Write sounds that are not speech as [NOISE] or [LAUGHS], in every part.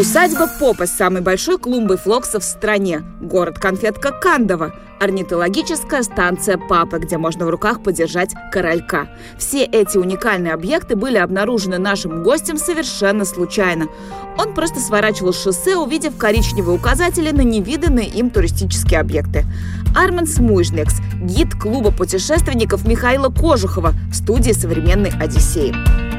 Усадьба Попа с самой большой клумбой флоксов в стране. Город конфетка Кандова. Орнитологическая станция Папы, где можно в руках подержать королька. Все эти уникальные объекты были обнаружены нашим гостем совершенно случайно. Он просто сворачивал шоссе, увидев коричневые указатели на невиданные им туристические объекты. Армен Смуйжнекс, гид клуба путешественников Михаила Кожухова в студии «Современной Одиссеи».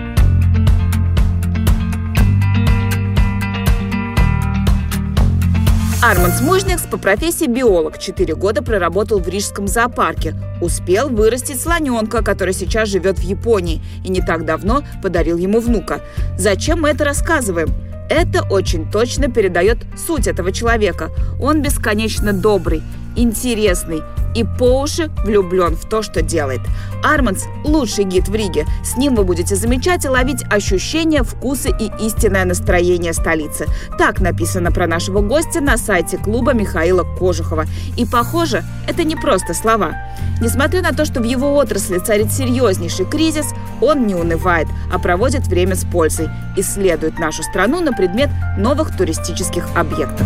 Арманд Смужникс по профессии биолог. Четыре года проработал в Рижском зоопарке. Успел вырастить слоненка, который сейчас живет в Японии, и не так давно подарил ему внука. Зачем мы это рассказываем? Это очень точно передает суть этого человека. Он бесконечно добрый, интересный и по уши влюблен в то, что делает. Арманс – лучший гид в Риге. С ним вы будете замечать и ловить ощущения, вкусы и истинное настроение столицы. Так написано про нашего гостя на сайте клуба Михаила Кожухова. И похоже, это не просто слова. Несмотря на то, что в его отрасли царит серьезнейший кризис, он не унывает, а проводит время с пользой, исследует нашу страну на предмет новых туристических объектов.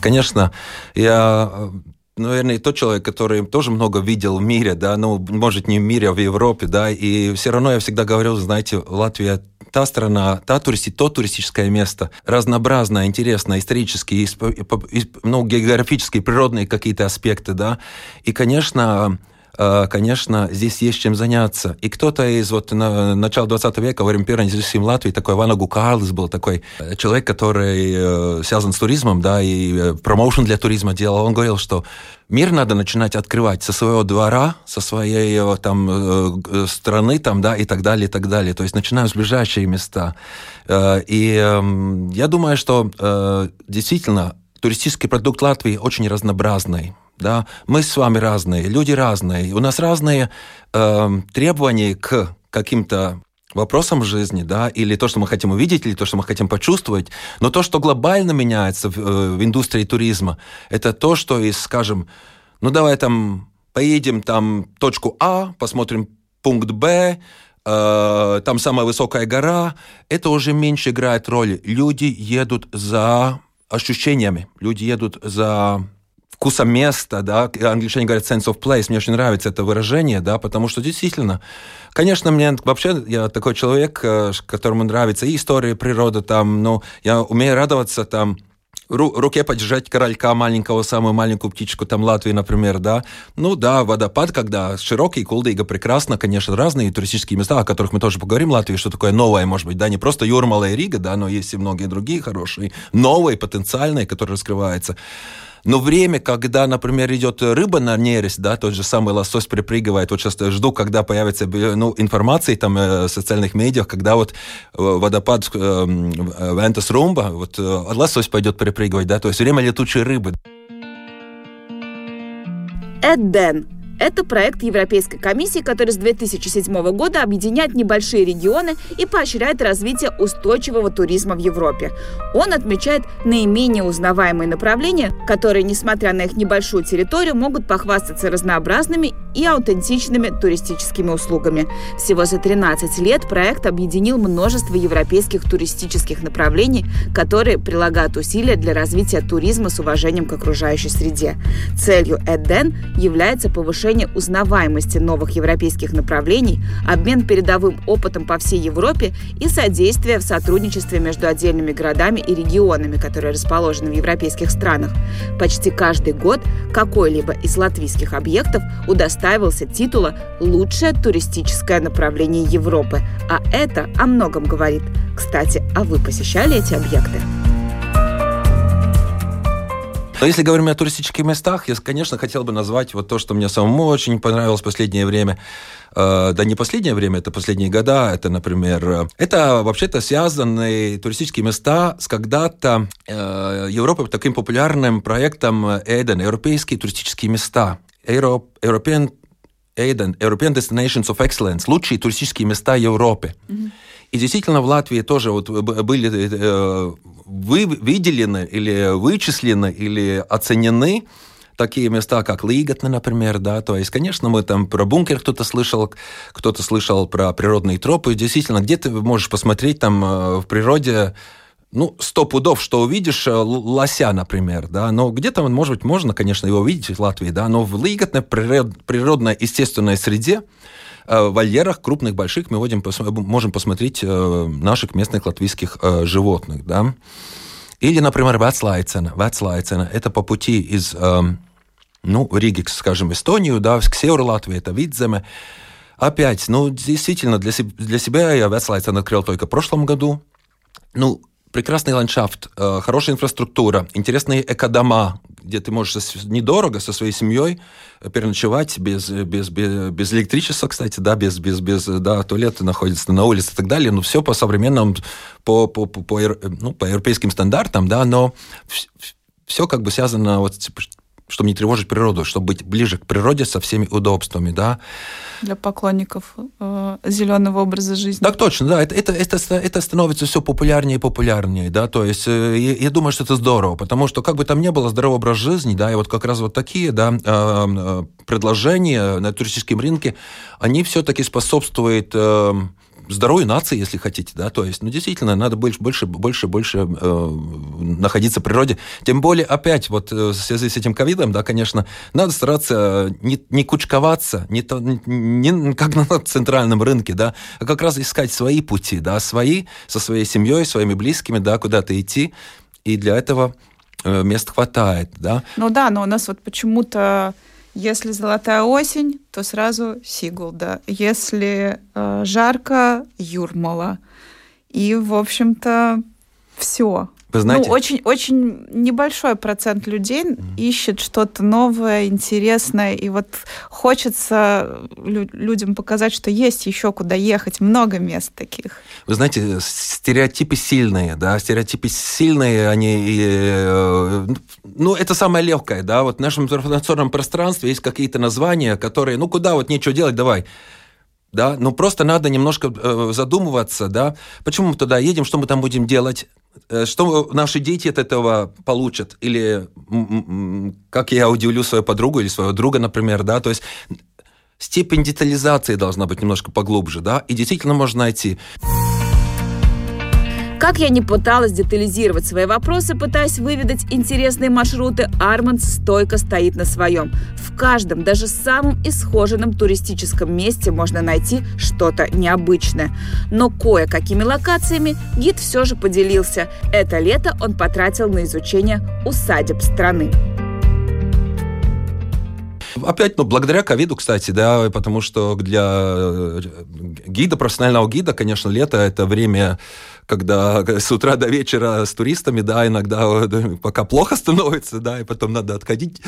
Конечно, я э, наверное, тот человек, который тоже много видел в мире, да, ну, может, не в мире, а в Европе, да, и все равно я всегда говорил, знаете, Латвия та страна, та туристи, то туристическое место, разнообразное, интересное, исторические, ну, географические, природные какие-то аспекты, да, и, конечно, конечно, здесь есть чем заняться. И кто-то из вот на, начала 20 века, во время первой независимости Латвии, такой Вана Гукарлес был такой э, человек, который э, связан с туризмом, да, и промоушен для туризма делал. Он говорил, что мир надо начинать открывать со своего двора, со своей там страны, там, да, и так далее, и так далее. То есть начинаем с ближайшие места. И эм, я думаю, что действительно туристический продукт Латвии очень разнообразный да, мы с вами разные, люди разные, у нас разные э, требования к каким-то вопросам жизни, да, или то, что мы хотим увидеть, или то, что мы хотим почувствовать. Но то, что глобально меняется в, э, в индустрии туризма, это то, что из, скажем, ну давай там поедем там точку А, посмотрим пункт Б, э, там самая высокая гора, это уже меньше играет роль. Люди едут за ощущениями, люди едут за вкуса места, да, англичане говорят sense of place, мне очень нравится это выражение, да, потому что действительно, конечно, мне вообще, я такой человек, э, которому нравится и история, и природа, там, ну, я умею радоваться, там, руке подержать королька маленького, самую маленькую птичку, там Латвии, например, да. Ну да, водопад, когда широкий, Кулдыга прекрасно, конечно, разные туристические места, о которых мы тоже поговорим, Латвии, что такое новое, может быть, да, не просто Юрмала и Рига, да, но есть и многие другие хорошие, новые, потенциальные, которые раскрываются. Но время, когда, например, идет рыба на нерест, да, тот же самый лосось припрыгивает, вот сейчас жду, когда появится ну, информация там э, в социальных медиах, когда вот э, водопад э, Вентас Румба, вот лосось пойдет припрыгивать, да, то есть время летучей рыбы. Эдден это проект Европейской комиссии, который с 2007 года объединяет небольшие регионы и поощряет развитие устойчивого туризма в Европе. Он отмечает наименее узнаваемые направления, которые, несмотря на их небольшую территорию, могут похвастаться разнообразными и аутентичными туристическими услугами. Всего за 13 лет проект объединил множество европейских туристических направлений, которые прилагают усилия для развития туризма с уважением к окружающей среде. Целью Эден является повышение повышение узнаваемости новых европейских направлений, обмен передовым опытом по всей Европе и содействие в сотрудничестве между отдельными городами и регионами, которые расположены в европейских странах. Почти каждый год какой-либо из латвийских объектов удостаивался титула «Лучшее туристическое направление Европы», а это о многом говорит. Кстати, а вы посещали эти объекты? Но если говорим о туристических местах, я, конечно, хотел бы назвать вот то, что мне самому очень понравилось в последнее время. Э, да не последнее время, это последние года. Это, например, это вообще-то связанные туристические места с когда-то э, Европой таким популярным проектом Эден, европейские туристические места. European Aiden, European Destinations of Excellence, лучшие туристические места Европы. Mm-hmm. И действительно в Латвии тоже вот были э, вы, выделены или вычислены или оценены такие места, как Лиготна, например, да, то есть, конечно, мы там про бункер кто-то слышал, кто-то слышал про природные тропы, действительно, где ты можешь посмотреть там э, в природе ну, сто пудов, что увидишь э, лося, например, да, но где-то, может быть, можно, конечно, его увидеть в Латвии, да, но в Лиготной природной естественной среде, в вольерах крупных, больших мы можем, можем посмотреть э, наших местных латвийских животных, да. Или, например, Вацлайцена. Вацлайцена – это по пути из, ну, Риги, скажем, Эстонию, да, к северу Латвии, это Видземе. Опять, ну, действительно, для, для себя я Вацлайцен открыл только в прошлом году. Ну, прекрасный ландшафт, э, хорошая инфраструктура, интересные экодома, где ты можешь недорого со своей семьей переночевать без, без, без, без электричества, кстати, да, без, без, без да, туалеты находятся на улице и так далее, но все по современным, по, по, по, по, ну, по европейским стандартам, да, но все как бы связано вот чтобы не тревожить природу, чтобы быть ближе к природе со всеми удобствами, да. Для поклонников э, зеленого образа жизни. Так точно, да. Это, это, это, это становится все популярнее и популярнее, да. То есть э, я, я думаю, что это здорово, потому что как бы там ни было здоровый образ жизни, да, и вот как раз вот такие, да, э, э предложения на туристическом рынке, они все-таки способствуют э, здоровой нации, если хотите, да, то есть, ну, действительно, надо больше, больше, больше, больше э, находиться в природе. Тем более, опять, вот э, в связи с этим ковидом, да, конечно, надо стараться не, не кучковаться, не, то, не, как на центральном рынке, да, а как раз искать свои пути, да, свои, со своей семьей, своими близкими, да, куда-то идти, и для этого э, мест хватает, да. Ну да, но у нас вот почему-то если золотая осень, то сразу Сигулда. Если э, жарко, Юрмала. И, в общем-то, все. Вы знаете... Ну, очень, очень небольшой процент людей mm. ищет что-то новое, интересное, и вот хочется лю- людям показать, что есть еще куда ехать, много мест таких. Вы знаете, стереотипы сильные, да, стереотипы сильные, они, э, ну, это самое легкое, да, вот в нашем информационном пространстве есть какие-то названия, которые, ну, куда вот нечего делать, давай, да, ну просто надо немножко э, задумываться, да, почему мы туда едем, что мы там будем делать, Э, что наши дети от этого получат? Или как я удивлю свою подругу или своего друга, например, да, то есть степень детализации должна быть немножко поглубже, да, и действительно можно найти. Как я не пыталась детализировать свои вопросы, пытаясь выведать интересные маршруты, Арманд стойко стоит на своем. В каждом, даже самом исхоженном туристическом месте можно найти что-то необычное. Но кое-какими локациями гид все же поделился. Это лето он потратил на изучение усадеб страны. Опять, ну, благодаря ковиду, кстати, да, потому что для э, гида, профессионального гида, конечно, лето – это время когда [LAUGHS] с утра до вечера с туристами, да, иногда пока плохо становится, да, и потом надо отходить.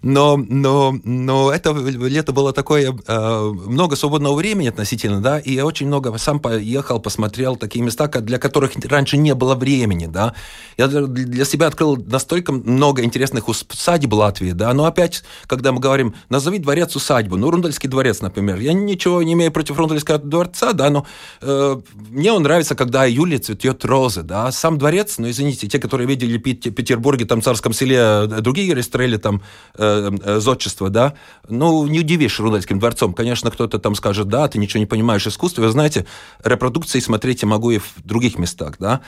Но, но, но это лето было такое, э, много свободного времени относительно, да, и я очень много сам поехал, посмотрел такие места, для которых раньше не было времени, да. Я для себя открыл настолько много интересных усадеб Латвии, да, но опять, когда мы говорим, назови дворец усадьбу, ну, Рундальский дворец, например, я ничего не имею против Рундальского дворца, да, но э, мне он нравится, когда июль цветет розы, да, сам дворец, ну, извините, те, которые видели в Петербурге, там, в Царском селе, э, другие рестрели, там, э, э, зодчество, да, ну, не удивишь Рудольским дворцом. Конечно, кто-то там скажет, да, ты ничего не понимаешь искусства. Вы знаете, репродукции смотреть я могу и в других местах, да.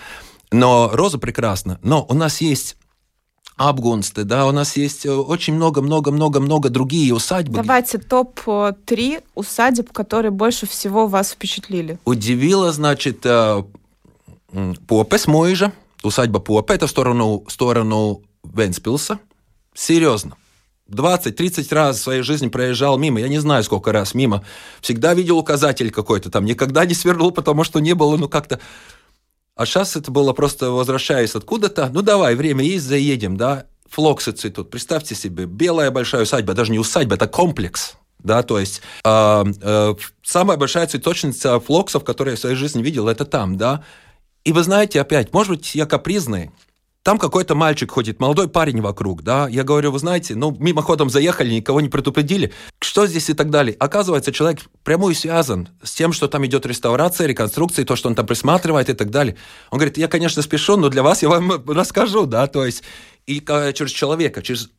Но роза прекрасна. Но у нас есть Абгунсты, да, у нас есть э, очень много-много-много-много другие усадьбы. Давайте топ-3 усадеб, которые больше всего вас впечатлили. Удивило, значит, Попес Мойжа, усадьба Попе, это в сторону, в сторону Венспилса. Серьезно. 20-30 раз в своей жизни проезжал мимо, я не знаю, сколько раз мимо. Всегда видел указатель какой-то там, никогда не свернул, потому что не было, ну как-то... А сейчас это было просто возвращаясь откуда-то, ну давай, время есть, заедем, да. флоксы цветут. Представьте себе, белая большая усадьба, даже не усадьба, это комплекс. Да, то есть э, э, самая большая цветочница флоксов, которую я в своей жизни видел, это там, да. И вы знаете, опять, может быть, я капризный, там какой-то мальчик ходит, молодой парень вокруг, да, я говорю, вы знаете, ну, мимоходом заехали, никого не предупредили, что здесь и так далее. Оказывается, человек прямую связан с тем, что там идет реставрация, реконструкция, то, что он там присматривает и так далее. Он говорит, я, конечно, спешу, но для вас я вам [LAUGHS] расскажу, да, то есть, и через человека, через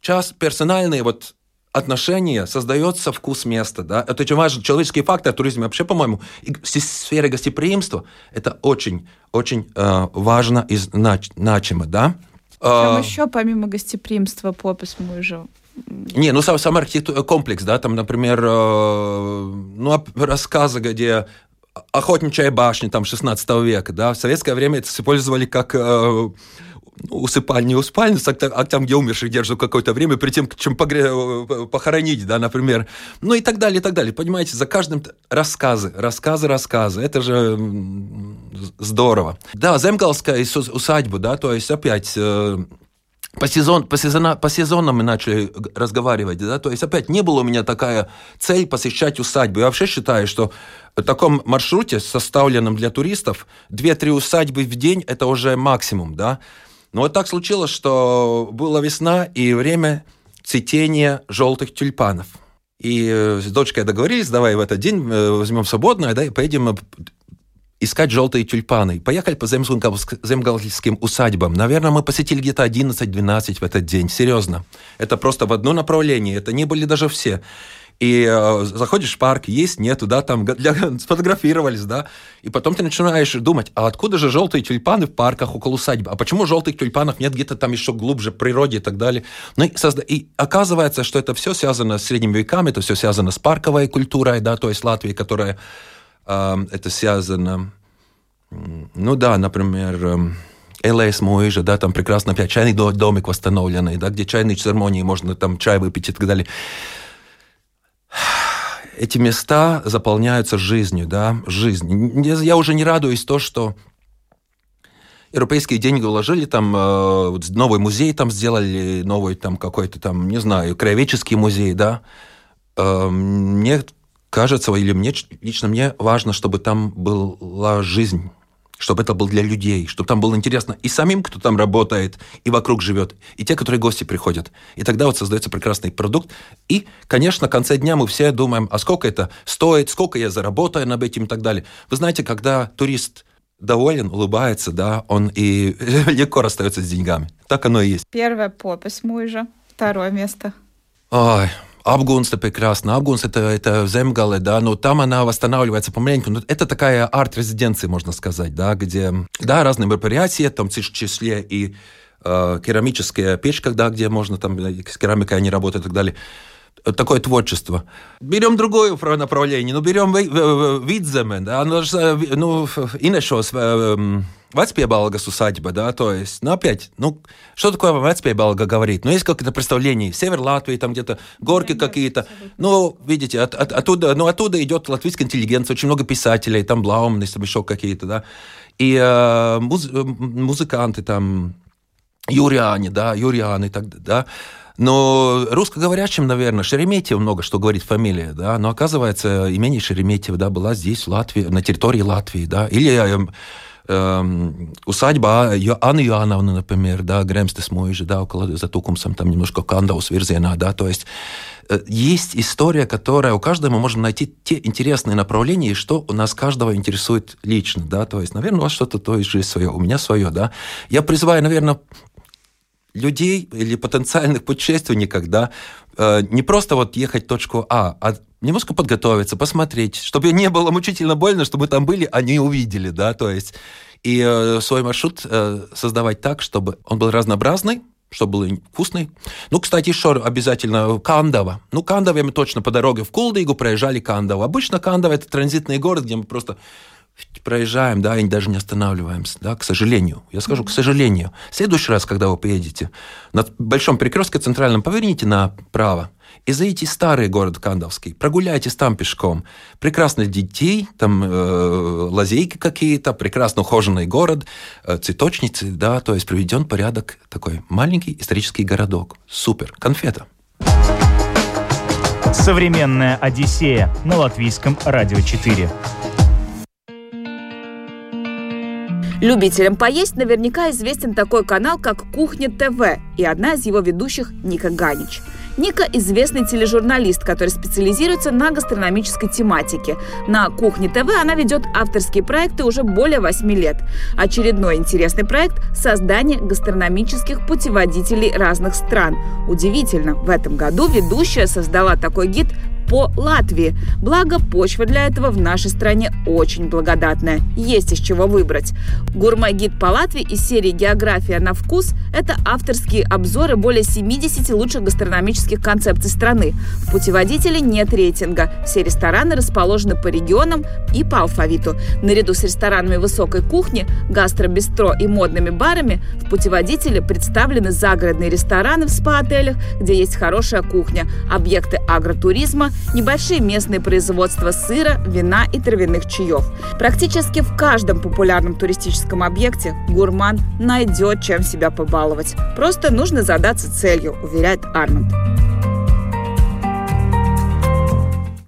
час персональные вот отношения создается вкус места. Да? Это очень важный человеческий фактор в туризме. Вообще, по-моему, в сфере гостеприимства это очень, очень э, важно и знач, значимо. Да? Чем а, еще, помимо гостеприимства, попис мы же не, ну сам, сам архитектурный комплекс, да, там, например, э, ну, рассказы, где охотничья башня там 16 века, да, в советское время это использовали как э, усыпальни усыпальниц, а, а там, где умерших держат какое-то время, перед тем, чем погре... Похоронить, да, например. Ну и так далее, и так далее. Понимаете, за каждым рассказы, рассказы, рассказы. Это же здорово. Да, Земгалская усадьба, да, то есть опять э, по, сезон, по, сезона, по сезонам мы начали разговаривать, да, то есть опять не было у меня такая цель посещать усадьбу. Я вообще считаю, что в таком маршруте, составленном для туристов, 2-3 усадьбы в день – это уже максимум, да. Но вот так случилось, что была весна и время цветения желтых тюльпанов. И э, с дочкой договорились, давай в этот день э, возьмем свободное, да, и поедем э, искать желтые тюльпаны. Поехали по земгальским усадьбам. Наверное, мы посетили где-то 11-12 в этот день. Серьезно. Это просто в одно направление. Это не были даже все. И э, заходишь в парк, есть, нету, да, там для, [LAUGHS] сфотографировались, да, и потом ты начинаешь думать, а откуда же желтые тюльпаны в парках около усадьбы? А почему желтых тюльпанов нет где-то там еще глубже в природе и так далее? Ну и, созда... и оказывается, что это все связано с средними веками, это все связано с парковой культурой, да, то есть Латвии, которая э, это связано, ну да, например, э, ЛС Мойжа, да, там прекрасно опять чайный домик восстановленный, да, где чайные церемонии, можно там чай выпить и так далее эти места заполняются жизнью, да, жизнь. Я уже не радуюсь то, что европейские деньги вложили, там э, новый музей там сделали, новый там какой-то там, не знаю, краеведческий музей, да. Э, мне кажется, или мне, лично мне важно, чтобы там была жизнь чтобы это было для людей, чтобы там было интересно и самим, кто там работает, и вокруг живет, и те, которые гости приходят. И тогда вот создается прекрасный продукт. И, конечно, в конце дня мы все думаем, а сколько это стоит, сколько я заработаю над этим и так далее. Вы знаете, когда турист доволен, улыбается, да, он и [LAUGHS] легко расстается с деньгами. Так оно и есть. Первое попись мужа, второе место. Ой, Это прекрасно. Апгунс это, это Земгале, да, но там она восстанавливается помаленьку. Но это такая арт-резиденция, можно сказать, да, где, да, разные мероприятия, там в числе и э, керамическая печь, когда, где можно там с керамикой они работают и так далее такое творчество. Берем другое направление, ну, берем Видземе, да, ну Инешос, Вацпиебалгас усадьба, да, то есть, ну, опять, ну, что такое Вацпиебалга говорит? Ну, есть какое-то представление, север Латвии, там где-то горки какие-то, ну, видите, от, от, оттуда, ну, оттуда идет латвийская интеллигенция, очень много писателей, там Блаумны, там еще какие-то, да, и э, муз, музыканты там, Юриане, да, Юрианы, так, да, но русскоговорящим, наверное, Шереметьев много что говорит фамилия, да, но оказывается, имение Шереметьев, да, была здесь, в Латвии, на территории Латвии, да, или эм, усадьба Анны Иоанновны, например, да, Гремстес Мойжи, да, около за Тукумсом, там немножко Кандаус Вирзена, да, то есть э, есть история, которая у каждого мы можем найти те интересные направления, и что у нас каждого интересует лично, да, то есть, наверное, у вас что-то то есть жизнь свое, у меня свое, да. Я призываю, наверное, людей или потенциальных путешественников, да, э, не просто вот ехать в точку А, а немножко подготовиться, посмотреть, чтобы не было мучительно больно, чтобы там были, а не увидели, да, то есть и э, свой маршрут э, создавать так, чтобы он был разнообразный, чтобы был вкусный. Ну, кстати, еще обязательно Кандава. Ну, Кандаве мы точно по дороге в Кулдыгу проезжали Кандаву. Обычно Кандава – это транзитный город, где мы просто проезжаем, да, и даже не останавливаемся, да, к сожалению. Я скажу, к сожалению. В следующий раз, когда вы поедете, на большом перекрестке центральном поверните направо, и зайдите в старый город Кандовский, прогуляйтесь там пешком. Прекрасно детей, там э, лазейки какие-то, прекрасно ухоженный город, э, цветочницы, да, то есть приведен порядок такой маленький исторический городок. Супер, конфета. Современная Одиссея на латвийском радио 4. Любителям поесть наверняка известен такой канал, как «Кухня ТВ» и одна из его ведущих Ника Ганич. Ника – известный тележурналист, который специализируется на гастрономической тематике. На «Кухне ТВ» она ведет авторские проекты уже более 8 лет. Очередной интересный проект – создание гастрономических путеводителей разных стран. Удивительно, в этом году ведущая создала такой гид по Латвии. Благо, почва для этого в нашей стране очень благодатная. Есть из чего выбрать. Гурмагид по Латвии из серии «География на вкус» – это авторские обзоры более 70 лучших гастрономических концепций страны. В путеводителе нет рейтинга. Все рестораны расположены по регионам и по алфавиту. Наряду с ресторанами высокой кухни, гастробистро и модными барами в путеводителе представлены загородные рестораны в спа-отелях, где есть хорошая кухня, объекты агротуризма, небольшие местные производства сыра, вина и травяных чаев. Практически в каждом популярном туристическом объекте гурман найдет чем себя побаловать. Просто нужно задаться целью, уверяет Арманд.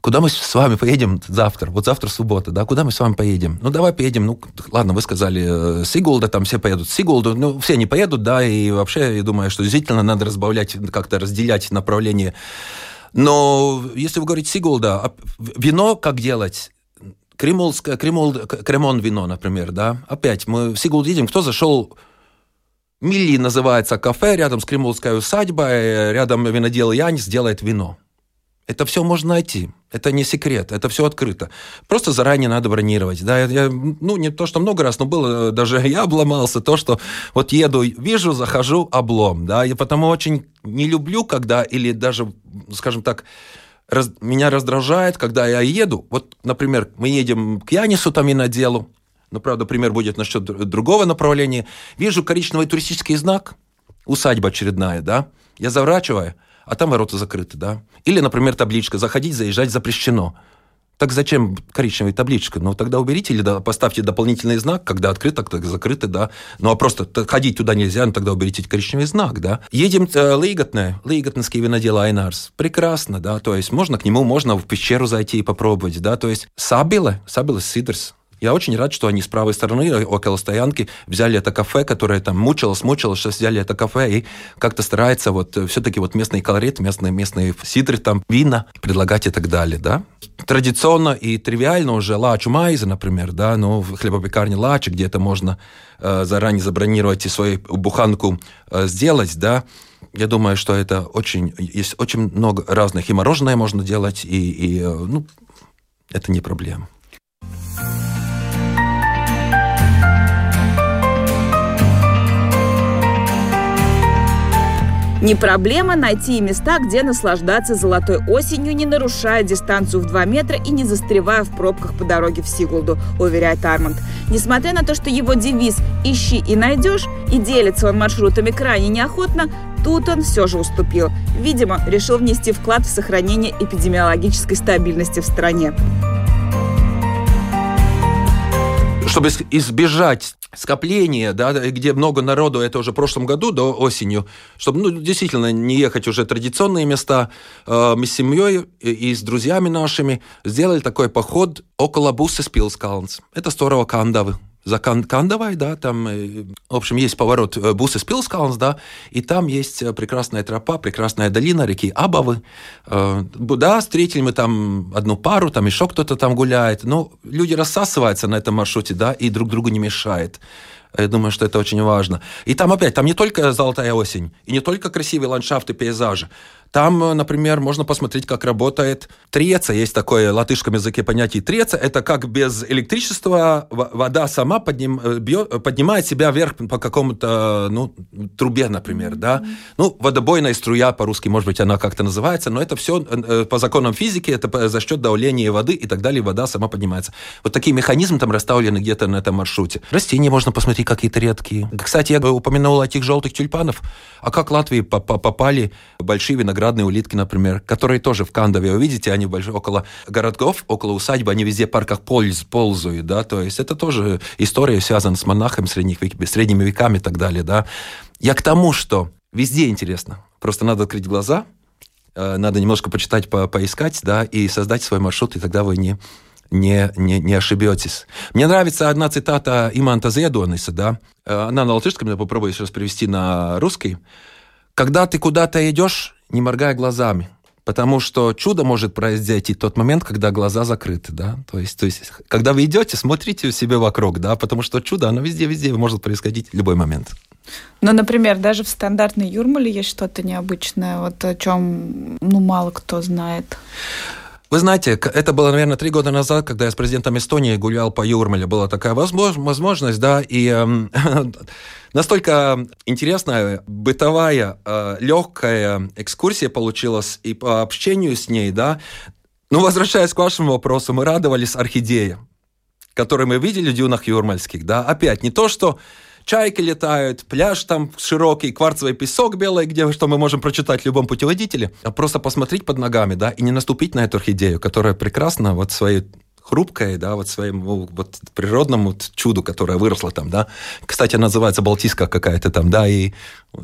Куда мы с вами поедем завтра? Вот завтра суббота, да? Куда мы с вами поедем? Ну, давай поедем. Ну, ладно, вы сказали э, Сигулда, там все поедут Сигулду. Ну, все не поедут, да, и вообще, я думаю, что действительно надо разбавлять, как-то разделять направление но если вы говорите Сигулда, а вино как делать? Кремолское, кремол, кремон вино, например, да? Опять мы в Сигулд едем, кто зашел Милли называется кафе, рядом с Кремловской усадьбой, рядом винодел Янис делает вино. Это все можно найти. Это не секрет, это все открыто. Просто заранее надо бронировать. Да, я, ну, не то, что много раз, но было, даже [LAUGHS] я обломался, то, что вот еду, вижу, захожу, облом. Да, и потому очень не люблю, когда, или даже, скажем так, раз, меня раздражает, когда я еду. Вот, например, мы едем к Янису там и на делу, но, правда, пример будет насчет другого направления. Вижу коричневый туристический знак, усадьба очередная, да, я заворачиваю, а там ворота закрыты, да. Или, например, табличка «Заходить, заезжать запрещено». Так зачем коричневая табличка? Ну, тогда уберите или поставьте дополнительный знак, когда открыто, когда закрыто, да. Ну, а просто ходить туда нельзя, ну, тогда уберите коричневый знак, да. Едем э, Лейготне, Лейготнский винодел Айнарс. Прекрасно, да, то есть можно к нему, можно в пещеру зайти и попробовать, да, то есть Сабиле, Сабиле Сидерс, я очень рад, что они с правой стороны, около стоянки, взяли это кафе, которое там мучилось, мучилось, сейчас взяли это кафе и как-то старается вот э, все-таки вот местный колорит, местные, местные сидры, там вина предлагать и так далее, да. Традиционно и тривиально уже лачу майза, например, да, ну, в хлебопекарне лачи, где это можно э, заранее забронировать и свою буханку э, сделать, да, я думаю, что это очень, есть очень много разных, и мороженое можно делать, и, и э, ну, это не проблема. Не проблема найти места, где наслаждаться золотой осенью, не нарушая дистанцию в 2 метра и не застревая в пробках по дороге в Сигулду, уверяет Арманд. Несмотря на то, что его девиз «Ищи и найдешь» и делится он маршрутами крайне неохотно, тут он все же уступил. Видимо, решил внести вклад в сохранение эпидемиологической стабильности в стране чтобы избежать скопления, да, где много народу, это уже в прошлом году, до осенью, чтобы ну, действительно не ехать уже традиционные места, э, мы с семьей и с друзьями нашими сделали такой поход около Буссы Спилскалнс. Это здорово Кандавы за Кандавай, да, там, э, в общем, есть поворот э, Бусес Пилскалнс, да, и там есть э, прекрасная тропа, прекрасная долина реки Абавы. Да, встретили мы там одну пару, там еще кто-то там гуляет, но люди рассасываются на этом маршруте, да, и друг другу не мешает. Я думаю, что это очень важно. И там опять, там не только золотая осень, и не только красивые ландшафты, пейзажи, Там, например, можно посмотреть, как работает треца. Есть такое в латышском языке понятие треца. Это как без электричества вода сама подним, бьет, поднимает себя вверх по какому-то ну, трубе, например. Да? Ну, водобойная струя по-русски, может быть, она как-то называется, но это все по законам физики, это за счет давления воды и так далее, вода сама поднимается. Вот такие механизмы там расставлены где-то на этом маршруте. Растения можно посмотреть какие-то редкие. Кстати, я упомянул этих желтых тюльпанов. А как Латвии попали большие виноградные улитки, например, которые тоже в Кандове, вы видите, они большие, около городков, около усадьбы, они везде в парках ползают, да, то есть это тоже история связана с монахами средних, средними веками и так далее, да. Я к тому, что везде интересно. Просто надо открыть глаза, э, надо немножко почитать, по поискать, да, и создать свой маршрут, и тогда вы не не, не, не ошибетесь. Мне нравится одна цитата Иманта Зедониса, да, э, она на латышском, я попробую сейчас привести на русский. «Когда ты куда-то идешь, не моргая глазами, потому что чудо может произойти тот момент, когда глаза закрыты, да, то есть, то есть когда вы идете, смотрите себе вокруг, да, потому что чудо, оно везде-везде может происходить в любой момент. Ну, например, даже в стандартной Юрмале есть что-то необычное, вот о чем, ну, мало кто знает. Вы знаете, это было, наверное, три года назад, когда я с президентом Эстонии гулял по Юрмале. Была такая возможность, да, и э, [LAUGHS] настолько интересная, бытовая, э, легкая экскурсия получилась и по общению с ней, да. Ну, возвращаясь к вашему вопросу, мы радовались орхидеям, которые мы видели в дюнах юрмальских, да. Опять, не то, что чайки летают, пляж там широкий, кварцевый песок белый, где что мы можем прочитать в любом путеводителе, а просто посмотреть под ногами, да, и не наступить на эту орхидею, которая прекрасна вот своей хрупкое, да, вот своему вот природному чуду, которое выросло там, да. Кстати, называется Балтийская какая-то там, да, и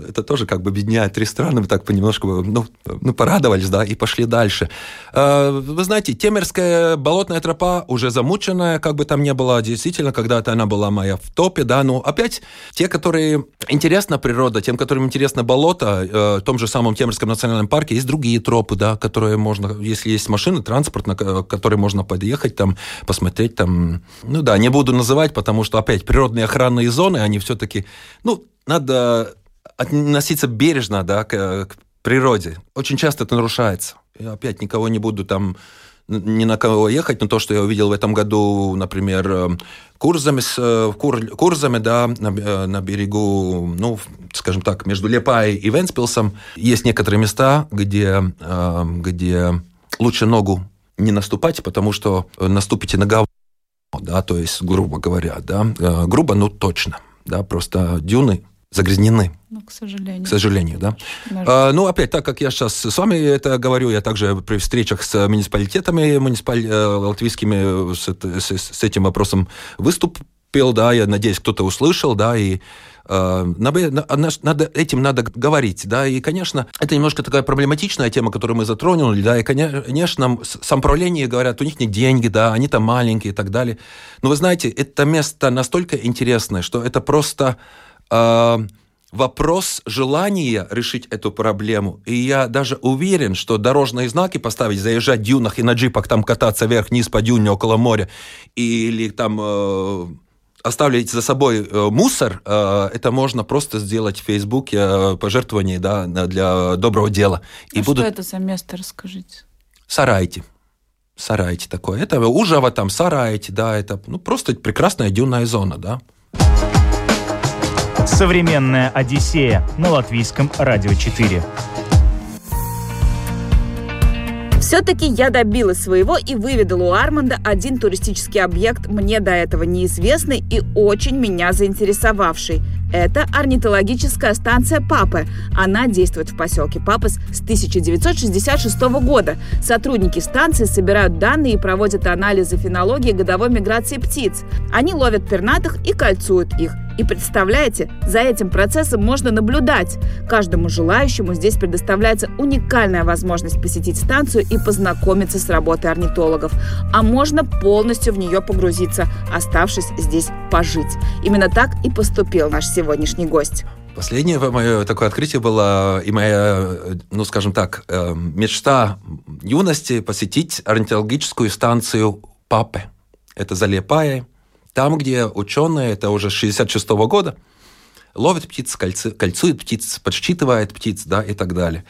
это тоже как бы объединяет три страны, мы так понемножку, ну, ну, порадовались, да, и пошли дальше. А, вы знаете, Темерская болотная тропа уже замученная, как бы там ни было, действительно, когда-то она была моя в топе, да, но опять те, которые интересна природа, тем, которым интересно болото, э, в том же самом Темерском национальном парке есть другие тропы, да, которые можно, если есть машины, транспорт, на который можно подъехать, там, посмотреть, там, ну да, не буду называть, потому что, опять, природные охранные зоны, они все-таки, ну, надо относиться бережно да, к, к природе. Очень часто это нарушается. Я опять никого не буду там ни на кого ехать, но то, что я увидел в этом году, например, э, Курзами, э, Кур, Курзами да, на, э, на берегу, ну, скажем так, между Лепай и Венспилсом, есть некоторые места, где, где лучше ногу не наступать, потому что наступите на говно, да, то есть, грубо говоря, да, грубо, ну, точно, да, просто дюны загрязнены. Ну, к сожалению. К сожалению, да. А, ну, опять, так как я сейчас с вами это говорю, я также при встречах с муниципалитетами муниципаль... Э, латвийскими с, с, с этим вопросом выступил, да, я надеюсь, кто-то услышал, да, и э, надо, этим надо говорить, да, и, конечно, это немножко такая проблематичная тема, которую мы затронули, да, и, конечно, самоуправление говорят, у них нет деньги, да, они там маленькие и так далее, но вы знаете, это место настолько интересное, что это просто э, вопрос желания решить эту проблему. И я уже уверен, что дорожные знаки поставить, заезжать в дюнах и на джипах там кататься вверх-вниз по дюне около моря, или там э, оставлять за собой э, мусор, э, это можно просто сделать в Фейсбуке э, пожертвование да, для доброго дела. И а будут... что это за место, расскажите? Сарайте. Сарайте такое. Это Ужава, там Сарайте, да, это ну, просто прекрасная дюнная зона, да. Современная Одиссея на латвийском радио 4. Все-таки я добилась своего и выведала у Арманда один туристический объект, мне до этого неизвестный и очень меня заинтересовавший. Это орнитологическая станция Папы. Она действует в поселке Папас с 1966 года. Сотрудники станции собирают данные и проводят анализы фенологии годовой миграции птиц. Они ловят пернатых и кольцуют их. И представляете, за этим процессом можно наблюдать. Каждому желающему здесь предоставляется уникальная возможность посетить станцию и познакомиться с работой орнитологов. А можно полностью в нее погрузиться, оставшись здесь пожить. Именно так и поступил наш сегодняшний гость. Последнее мое такое открытие было и моя, ну, скажем так, э, мечта юности посетить орнитологическую станцию Папы. Это Залепая, там, где ученые, это уже 66 -го года, ловят птиц, кольцуют птиц, подсчитывают птиц, да, и так далее.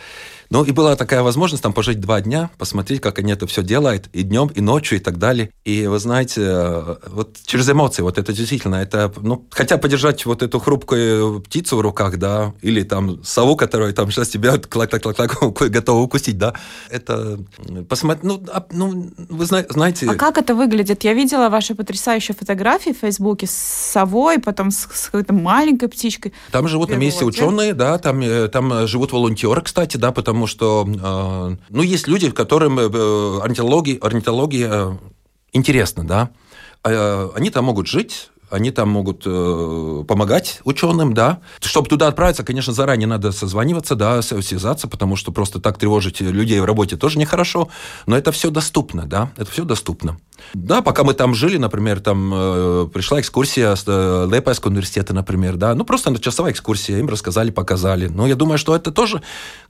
Ну, и была такая возможность там пожить два дня, посмотреть, как они это все делают, и днем, и ночью, и так далее. И вы знаете, э, вот через эмоции, вот это действительно, это, ну, хотя подержать вот эту хрупкую птицу в руках, да, или там сову, которая там сейчас тебя клак-клак-клак [LAUGHS] готова укусить, да, это посмотреть, ну, а, ну вы знаете... А как это выглядит? Я видела ваши потрясающие фотографии в Фейсбуке с совой, потом с, с какой-то маленькой птичкой. Там живут на месте ученые, да, там, э, там живут волонтеры, кстати, да, потому потому что, э, ну, есть люди, которым э, орнитология, орнитология интересна, да. А, они там могут жить, они там могут э, помогать ученым, да. Чтобы туда отправиться, конечно, заранее надо созваниваться, да, связаться, потому что просто так тревожить людей в работе тоже нехорошо. Но это все доступно, да, это все доступно. Да, пока мы там жили, например, там э, пришла экскурсия с э, Лепайского университета, например, да, ну просто часовая экскурсия, им рассказали, показали. Но я думаю, что это тоже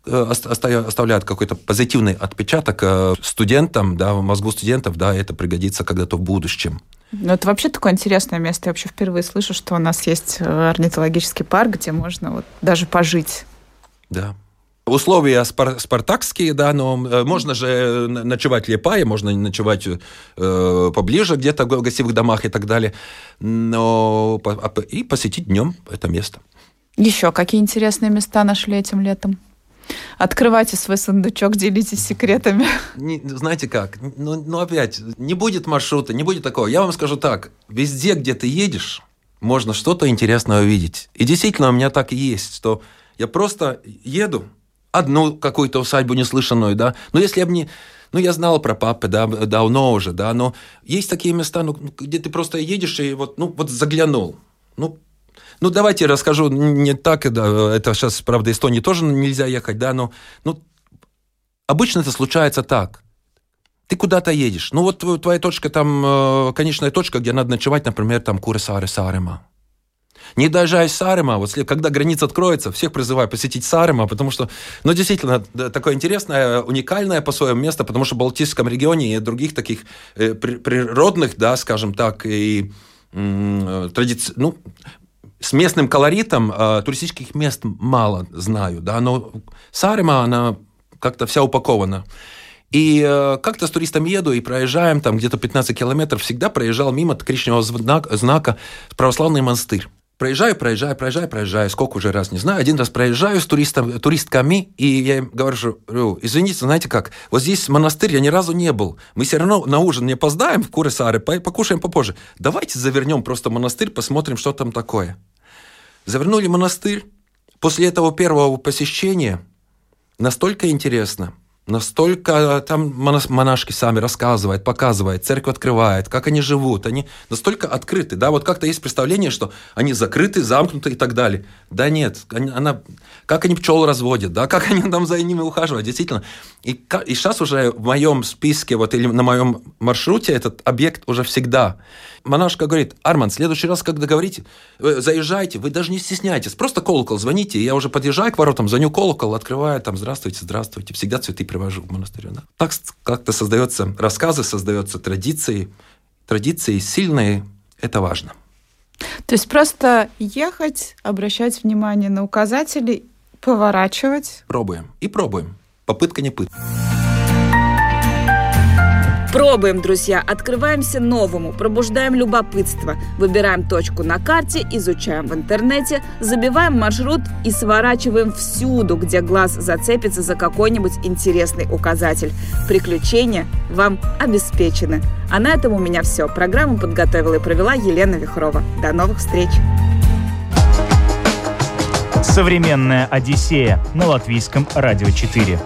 э, оставляет какой-то позитивный отпечаток э, студентам, да, в мозгу студентов, да, это пригодится когда-то в будущем. Ну, это вообще такое интересное место. Я вообще впервые слышу, что у нас есть э, орнитологический парк, где можно вот даже пожить. Да. Условия спар спартакские, да, но э, можно же ночевать в Лепае, можно ночевать э, поближе где-то в гостевых домах и так далее, но а, и посетить днем это место. Еще какие интересные места нашли этим летом? Открывайте свой сундучок, делитесь секретами. Не, знаете как? Ну, ну, опять, не будет маршрута, не будет такого. Я вам скажу так. Везде, где ты едешь, можно что-то интересное увидеть. И действительно, у меня так и есть, что я просто еду, одну какую-то усадьбу неслышанную, да, но если я бы не... Ну, я знал про папы, да, давно уже, да, но есть такие места, ну, где ты просто едешь и вот, ну, вот заглянул. Ну, ну, давайте расскажу не так, да, это сейчас, правда, Эстонии тоже нельзя ехать, да, но ну, обычно это случается так. Ты куда-то едешь. Ну, вот твоя точка там, э, конечная точка, где надо ночевать, например, там Куры-Сары, Сарема. Не доезжая Сарема, вот когда граница откроется, всех призываю посетить Сарема, потому что, ну, действительно, такое интересное, уникальное по своему место, потому что в Балтийском регионе и других таких э, природных, да, скажем так, и э, ну, с местным колоритом э, туристических мест мало знаю, да, но Сарема, она как-то вся упакована. И э, как-то с туристом еду и проезжаем там где-то 15 километров, всегда проезжал мимо коричневого знака, знака православный монастырь. Проезжаю, проезжаю, проезжаю, проезжаю, сколько уже раз, не знаю. Один раз проезжаю с туристом, туристками, и я им говорю, извините, знаете как, вот здесь монастырь я ни разу не был. Мы все равно на ужин не опоздаем в Куресары, покушаем попозже. Давайте завернем просто монастырь, посмотрим, что там такое. Завернули монастырь. После этого первого посещения настолько интересно – настолько там монашки сами рассказывают, показывают, церковь открывает, как они живут, они настолько открыты, да, вот как-то есть представление, что они закрыты, замкнуты и так далее. Да нет, она, как они пчел разводят, да, как они там за ними ухаживают, действительно. И, и сейчас уже в моем списке, вот или на моем маршруте этот объект уже всегда. Монашка говорит, Арман, в следующий раз, когда говорите, заезжайте, вы даже не стесняйтесь, просто колокол звоните, я уже подъезжаю к воротам, звоню колокол, открываю, там, здравствуйте, здравствуйте, всегда цветы привожу в монастырь. Да? Так как-то создается рассказы, создаются традиции, традиции сильные, это важно. То есть просто ехать, обращать внимание на указатели, поворачивать. Пробуем. И пробуем. Попытка не пытка. Пробуем, друзья, открываемся новому, пробуждаем любопытство, выбираем точку на карте, изучаем в интернете, забиваем маршрут и сворачиваем всюду, где глаз зацепится за какой-нибудь интересный указатель. Приключения вам обеспечены. А на этом у меня все. Программу подготовила и провела Елена Вихрова. До новых встреч! Современная Одиссея на латвийском радио 4.